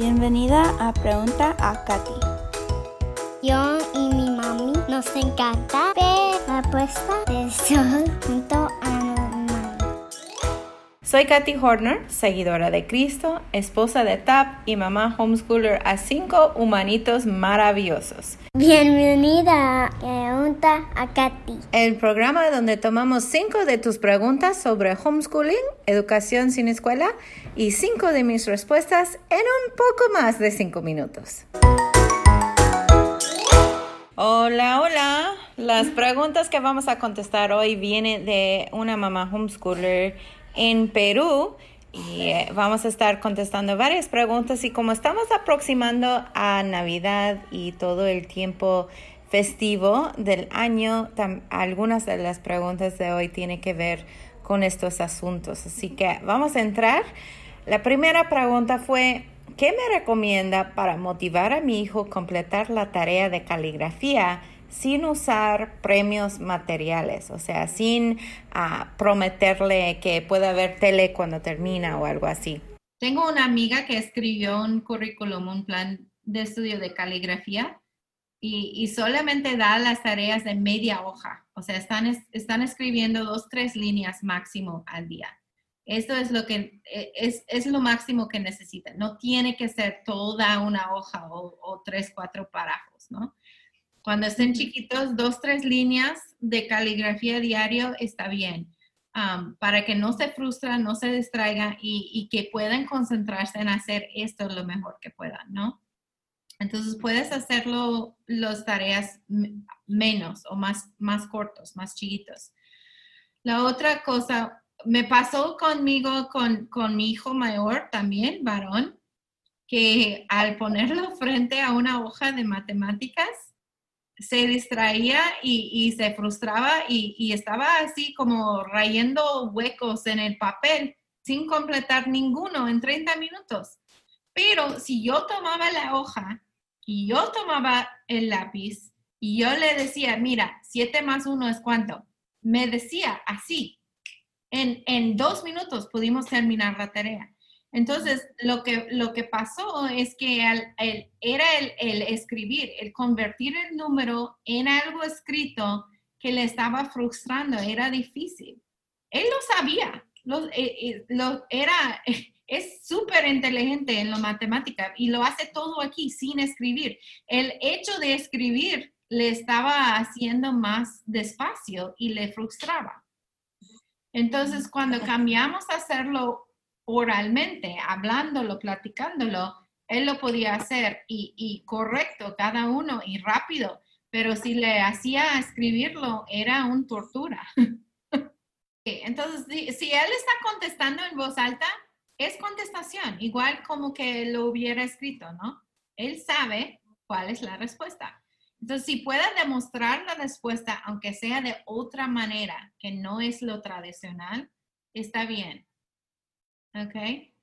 Bienvenida a Pregunta a Katy. Yo y mi mami nos encanta ver la puesta del sol junto a. Soy Katy Horner, seguidora de Cristo, esposa de TAP y mamá homeschooler a cinco humanitos maravillosos. Bienvenida a Pregunta a Katy. El programa donde tomamos cinco de tus preguntas sobre homeschooling, educación sin escuela y cinco de mis respuestas en un poco más de cinco minutos. Hola, hola. Las preguntas que vamos a contestar hoy vienen de una mamá homeschooler en Perú y eh, vamos a estar contestando varias preguntas y como estamos aproximando a Navidad y todo el tiempo festivo del año, algunas de las preguntas de hoy tienen que ver con estos asuntos. Así que vamos a entrar. La primera pregunta fue, ¿qué me recomienda para motivar a mi hijo a completar la tarea de caligrafía sin usar premios materiales? O sea, sin ah, prometerle que pueda haber tele cuando termina o algo así. Tengo una amiga que escribió un currículum, un plan de estudio de caligrafía y, y solamente da las tareas de media hoja. O sea, están, es- están escribiendo dos, tres líneas máximo al día. Esto es lo que eh, es, es lo máximo que necesitan. No tiene que ser toda una hoja o, o tres, cuatro párrafos, ¿no? Cuando estén chiquitos, dos, tres líneas de caligrafía diario está bien. um, para que no se frustran, no se distraigan y, y que puedan concentrarse en hacer esto lo mejor que puedan, ¿no? Entonces puedes hacerlo las tareas menos o más, más cortos, más chiquitos. La otra cosa, me pasó conmigo, con, con mi hijo mayor también, varón, que al ponerlo frente a una hoja de matemáticas, se distraía y, y se frustraba y, y estaba así como rayando huecos en el papel sin completar ninguno en 30 minutos. Pero si yo tomaba la hoja y yo tomaba el lápiz y yo le decía, mira, 7 más 1 es cuánto, me decía así. En, en dos minutos pudimos terminar la tarea. Entonces, lo que, lo que pasó es que al- el- era el, el escribir, el convertir el número en algo escrito que le estaba frustrando, era difícil. Él lo sabía, lo, eh, eh, lo- era, es súper inteligente en la matemática y lo hace todo aquí sin escribir. El hecho de escribir le estaba haciendo más despacio y le frustraba. Entonces, cuando cambiamos a hacerlo oralmente, hablándolo, platicándolo, él lo podía hacer y, correcto cada uno y rápido, pero si le hacía escribirlo era un tortura. Entonces, si, si él está contestando en voz alta, es contestación, igual como que lo hubiera escrito, ¿no? Él sabe cuál es la respuesta. Entonces, si puede demostrar la respuesta, aunque sea de otra manera, que no es lo tradicional, está bien. ¿Ok?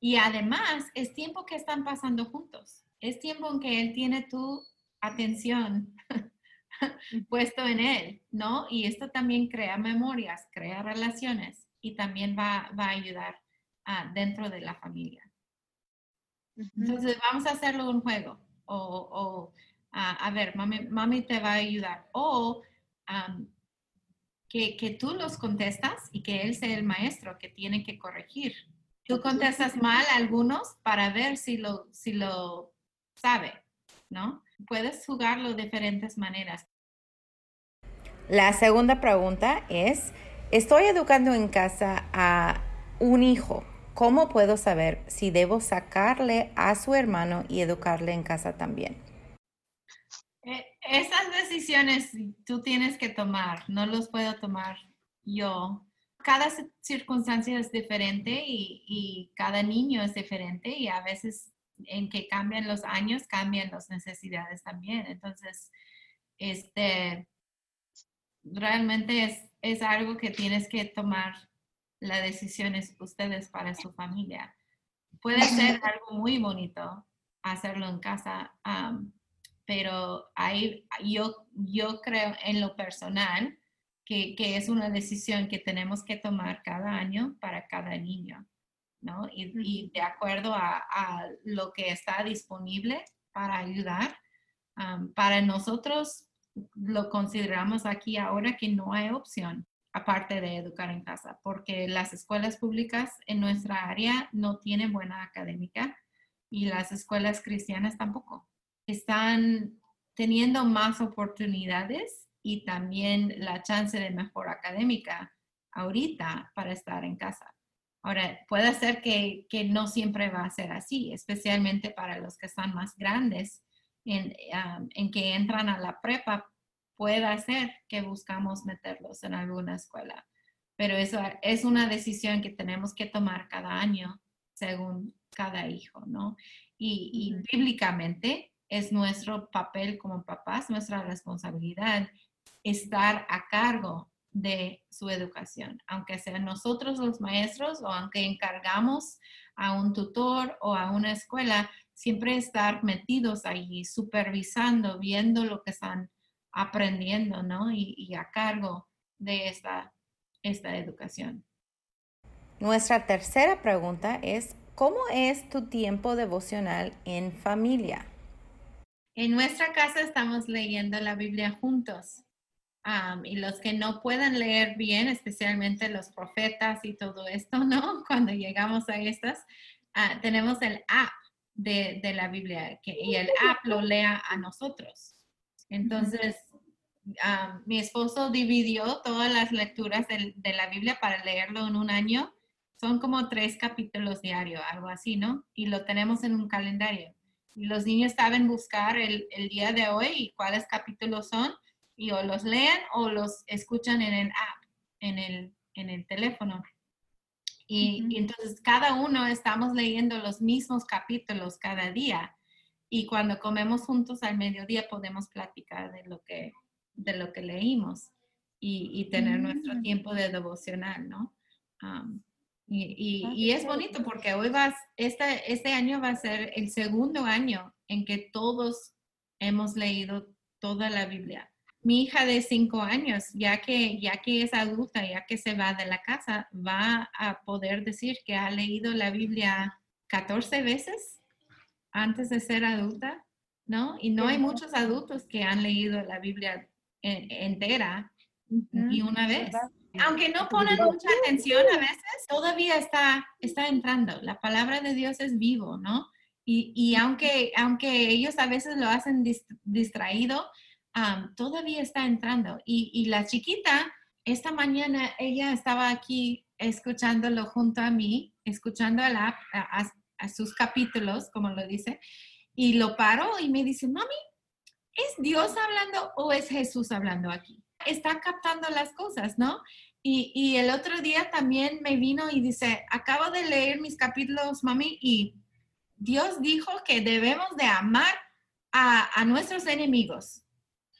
Y además, es tiempo que están pasando juntos. Es tiempo en que él tiene tu atención puesto en él, ¿no? Y esto también crea memorias, crea relaciones y también va, va a ayudar ah, dentro de la familia. Entonces, vamos a hacerlo un juego. O, o, ah, a ver, mami, mami te va a ayudar. O am, que, que tú los contestas y que él sea el maestro que tiene que corregir. Tú contestas mal algunos para ver si lo, si lo sabe, ¿no? Puedes jugarlo de diferentes maneras. La segunda pregunta es, estoy educando en casa a un hijo. ¿Cómo puedo saber si debo sacarle a su hermano y educarle en casa también? Eh, Esas decisiones tú tienes que tomar, no los puedo tomar yo. Cada ci- circunstancia es diferente y, y cada niño es diferente y a veces en que cambian los años, cambian las necesidades también. Entonces, este, realmente es, es algo que tienes que tomar las decisiones ustedes para su familia. Puede ser algo muy bonito hacerlo en casa, pero ahí yo, yo creo en lo personal que, es una decisión que tenemos que tomar cada año para cada niño. ¿no? Y, de acuerdo a, lo que está disponible para ayudar. para nosotros lo consideramos aquí ahora que no hay opción aparte de educar en casa, porque las escuelas públicas en nuestra área no tienen buena académica y las escuelas cristianas tampoco. Están teniendo más oportunidades y también la chance de mejor académica ahorita para estar en casa. Ahora, puede ser que, no siempre va a ser así, especialmente para los que están más grandes, en, en que entran a la prepa, puede ser que buscamos meterlos en alguna escuela. Pero eso es una decisión que tenemos que tomar cada año según cada hijo, ¿no? Y, bíblicamente es nuestro papel como papás, nuestra responsabilidad estar a cargo de su educación, aunque sean nosotros los maestros o aunque encargamos a un tutor o a una escuela, siempre estar metidos ahí, supervisando, viendo lo que están aprendiendo, ¿no? Y, a cargo de esta, esta educación. Nuestra tercera pregunta es, ¿cómo es tu tiempo devocional en familia? En nuestra casa estamos leyendo la Biblia juntos y los que no puedan leer bien, especialmente los profetas y todo esto, ¿no? Cuando llegamos a estas, ah, tenemos el app de, la Biblia que, y el app lo lea a nosotros. Entonces, ah, mi esposo dividió todas las lecturas de, la Biblia para leerlo en un año. Son como tres capítulos diarios, algo así, ¿no? Y lo tenemos en un calendario. Y los niños saben buscar el, el día de hoy y cuáles capítulos son y o los leen o los escuchan en el app, en el, en el teléfono. Y, entonces cada uno estamos leyendo los mismos capítulos cada día y cuando comemos juntos al mediodía podemos platicar de lo que, de lo que leímos y, tener nuestro mm. tiempo de devocional, ¿no? y, y, es bonito porque hoy vas, este, este año va a ser el segundo año en que todos hemos leído toda la Biblia mi hija de cinco años, ya que, ya que es adulta, ya que se va de la casa, va a poder decir que ha leído la Biblia 14 veces antes de ser adulta, ¿no? Y no hay muchos adultos que han leído la Biblia entera ni una vez. Aunque no ponen mucha atención a veces, todavía está, está entrando. La palabra de Dios es vivo, ¿no? Y, y aunque, aunque ellos a veces lo hacen distraído, todavía está entrando. Y, la chiquita, esta mañana ella estaba aquí escuchándolo junto a mí, escuchando a, sus capítulos, como lo dice, y lo paró y me dice, mami, ¿es Dios hablando o es Jesús hablando aquí? Está captando las cosas, ¿no? Y, el otro día también me vino y dice, acabo de leer mis capítulos, mami, y Dios dijo que debemos de amar a nuestros enemigos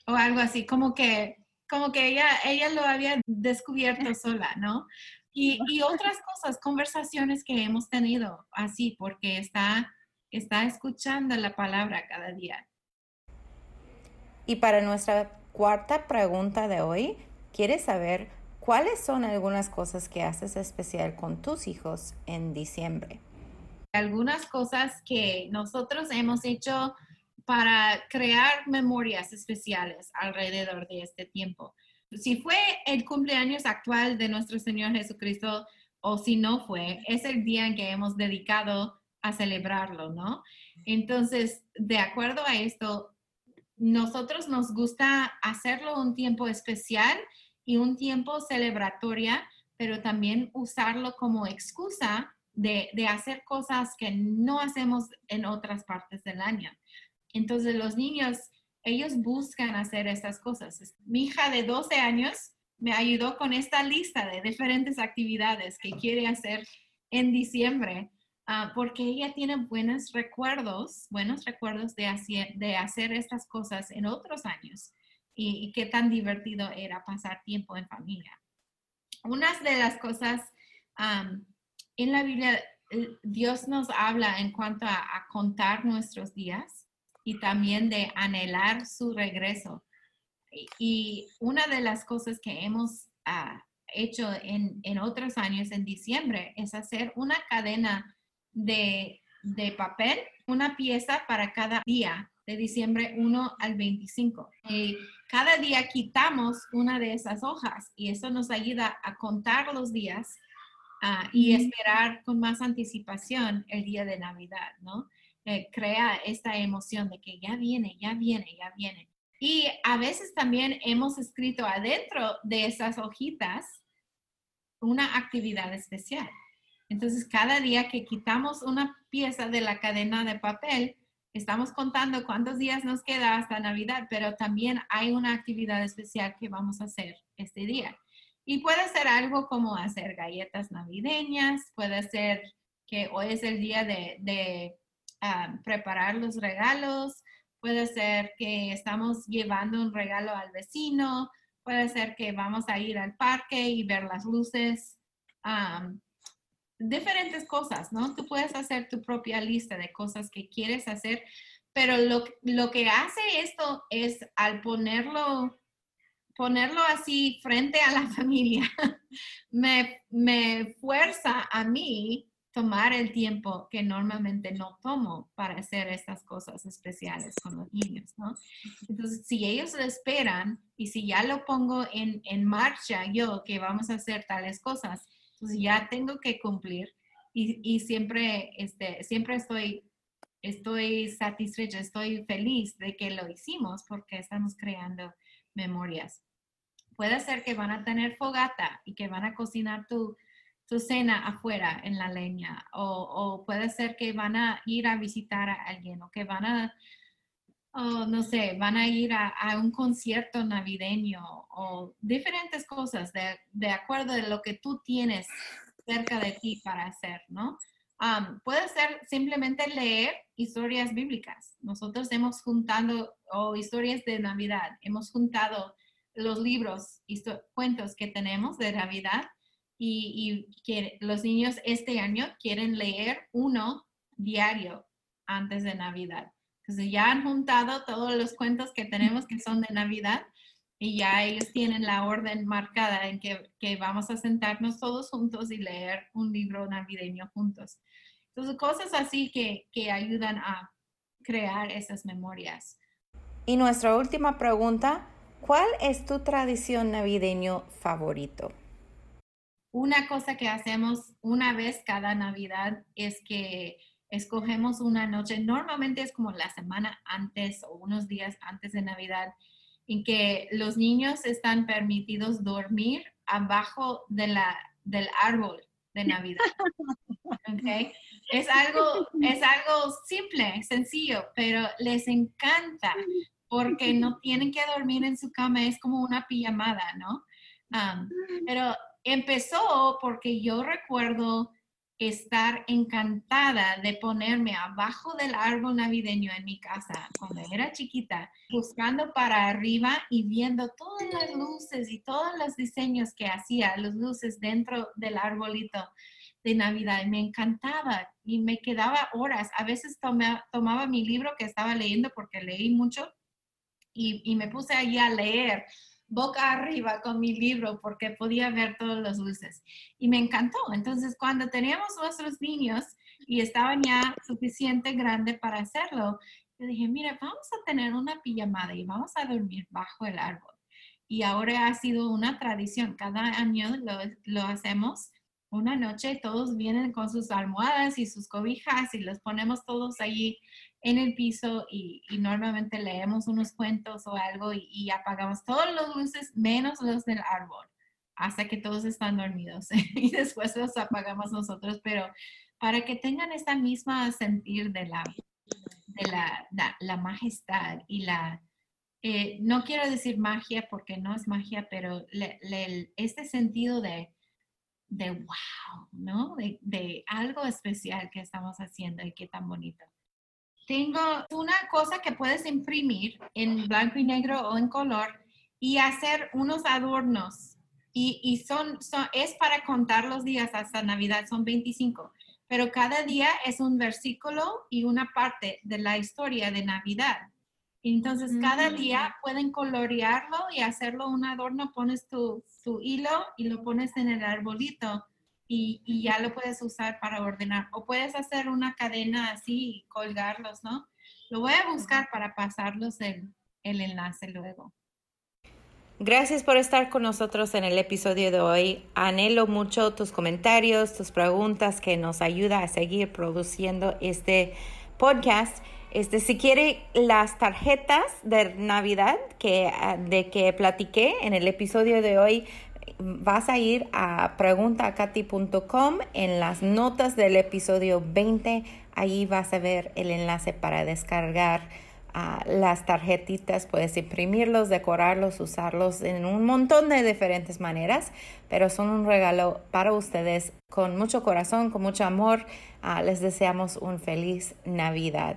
o algo así, como que, como que ella, ella lo había descubierto sola, ¿no? Y, y, otras cosas, conversaciones que hemos tenido así, porque está, está escuchando la palabra cada día. Y para nuestra cuarta pregunta de hoy, ¿quieres saber cuáles son algunas cosas que haces especial con tus hijos en diciembre? Algunas cosas que nosotros hemos hecho para crear memorias especiales alrededor de este tiempo. Si fue el cumpleaños actual de nuestro Señor Jesucristo o si no fue, es el día en que hemos dedicado a celebrarlo, ¿no? Entonces, de acuerdo a esto, nosotros nos gusta hacerlo un tiempo especial y un tiempo celebratoria, pero también usarlo como excusa de, de hacer cosas que no hacemos en otras partes del año. Entonces los niños, ellos buscan hacer estas cosas. Mi hija de 12 años me ayudó con esta lista de diferentes actividades que quiere hacer en diciembre, ah, porque ella tiene buenos recuerdos, buenos recuerdos de hacer, de hacer estas cosas en otros años y, qué tan divertido era pasar tiempo en familia. Una de las cosas en la Biblia, Dios nos habla en cuanto a contar nuestros días y también de anhelar su regreso. Y una de las cosas que hemos ah, hecho en, en otros años, en diciembre, es hacer una cadena de, de papel, una pieza para cada día de diciembre 1 al 25. Y cada día quitamos una de esas hojas y eso nos ayuda a contar los días ah, y esperar con más anticipación el día de Navidad, ¿no? Eh, crea esta emoción de que ya viene, ya viene, ya viene. Y a veces también hemos escrito adentro de esas hojitas una actividad especial. Entonces, cada día que quitamos una pieza de la cadena de papel, estamos contando cuántos días nos queda hasta Navidad, pero también hay una actividad especial que vamos a hacer este día. Y puede ser algo como hacer galletas navideñas, puede ser que hoy es el día de, preparar los regalos, puede ser que estamos llevando un regalo al vecino, puede ser que vamos a ir al parque y ver las luces. Diferentes cosas, ¿no? Tú puedes hacer tu propia lista de cosas que quieres hacer, pero lo, lo que hace esto es al ponerlo, ponerlo así frente a la familia, me, me fuerza a mí tomar el tiempo que normalmente no tomo para hacer estas cosas especiales con los niños, ¿no? Entonces, si ellos lo esperan y si ya lo pongo en, en marcha yo, que vamos a hacer tales cosas, entonces ya tengo que cumplir y, y siempre, este, siempre estoy, estoy satisfecha, estoy feliz de que lo hicimos porque estamos creando memorias. Puede ser que van a tener fogata y que van a cocinar tu, tu cena afuera en la leña o, puede ser que van a ir a visitar a alguien o que van a o no sé, van a ir a, un concierto navideño o diferentes cosas de, de, acuerdo a lo que tú tienes cerca de ti para hacer, ¿no? puede ser simplemente leer historias bíblicas. Nosotros hemos juntado, o historias de Navidad, hemos juntado los libros, y cuentos que tenemos de Navidad y, y los niños este año quieren leer uno diario antes de Navidad. Entonces ya han juntado todos los cuentos que tenemos que son de Navidad y ya ellos tienen la orden marcada en que, que, vamos a sentarnos todos juntos y leer un libro navideño juntos. Entonces, cosas así que, que ayudan a crear esas memorias. Y nuestra última pregunta, ¿cuál es tu tradición navideño favorito? Una cosa que hacemos una vez cada Navidad es que escogemos una noche, normalmente es como la semana antes o unos días antes de Navidad, en que los niños están permitidos dormir abajo de la, del árbol de Navidad. Okay. Es, algo, es algo simple, sencillo, pero les encanta porque no tienen que dormir en su cama, es como una pijamada, ¿no? Um, pero empezó porque yo recuerdo estar encantada de ponerme abajo del árbol navideño en mi casa cuando era chiquita, buscando para arriba y viendo todas las luces y todos los diseños que hacía, las luces dentro del arbolito de Navidad. Me encantaba y me quedaba horas. A veces tomaba mi libro que estaba leyendo porque leí mucho y, y me puse allí a leer boca arriba con mi libro porque podía ver todas las luces. Y me encantó. Entonces, cuando teníamos nuestros niños y estaban ya suficiente grande para hacerlo, yo dije, mira, vamos a tener una pijamada y vamos a dormir bajo el árbol. Y ahora ha sido una tradición. Cada año lo, lo hacemos una noche, todos vienen con sus almohadas y sus cobijas y los ponemos todos allí en el piso y, normalmente leemos unos cuentos o algo y, apagamos todos los luces menos los del árbol hasta que todos están dormidos y después los apagamos nosotros, pero para que tengan esta misma sentir de la, de la, la, majestad y la, eh, no quiero decir magia porque no es magia, pero este sentido de, de wow, ¿no? De, de algo especial que estamos haciendo y qué tan bonito. Tengo una cosa que puedes imprimir en blanco y negro o en color y hacer unos adornos. Y, y son, son, es para contar los días hasta Navidad, son 25. Pero cada día es un versículo y una parte de la historia de Navidad. Entonces, cada Mm. día pueden colorearlo y hacerlo un adorno, pones tu, tu hilo y lo pones en el arbolito y, y ya lo puedes usar para ordenar. O puedes hacer una cadena así y colgarlos, ¿no? Lo voy a buscar para pasarlos el, el enlace luego. Gracias por estar con nosotros en el episodio de hoy. Anhelo mucho tus comentarios, tus preguntas que nos ayuda a seguir produciendo este podcast. Este, si quiere las tarjetas de Navidad que, ah, de que platiqué en el episodio de hoy, vas a ir a preguntaacati.com en las notas del episodio 20. Ahí vas a ver el enlace para descargar ah, las tarjetitas. Puedes imprimirlos, decorarlos, usarlos en un montón de diferentes maneras, pero son un regalo para ustedes con mucho corazón, con mucho amor. Ah, les deseamos un feliz Navidad.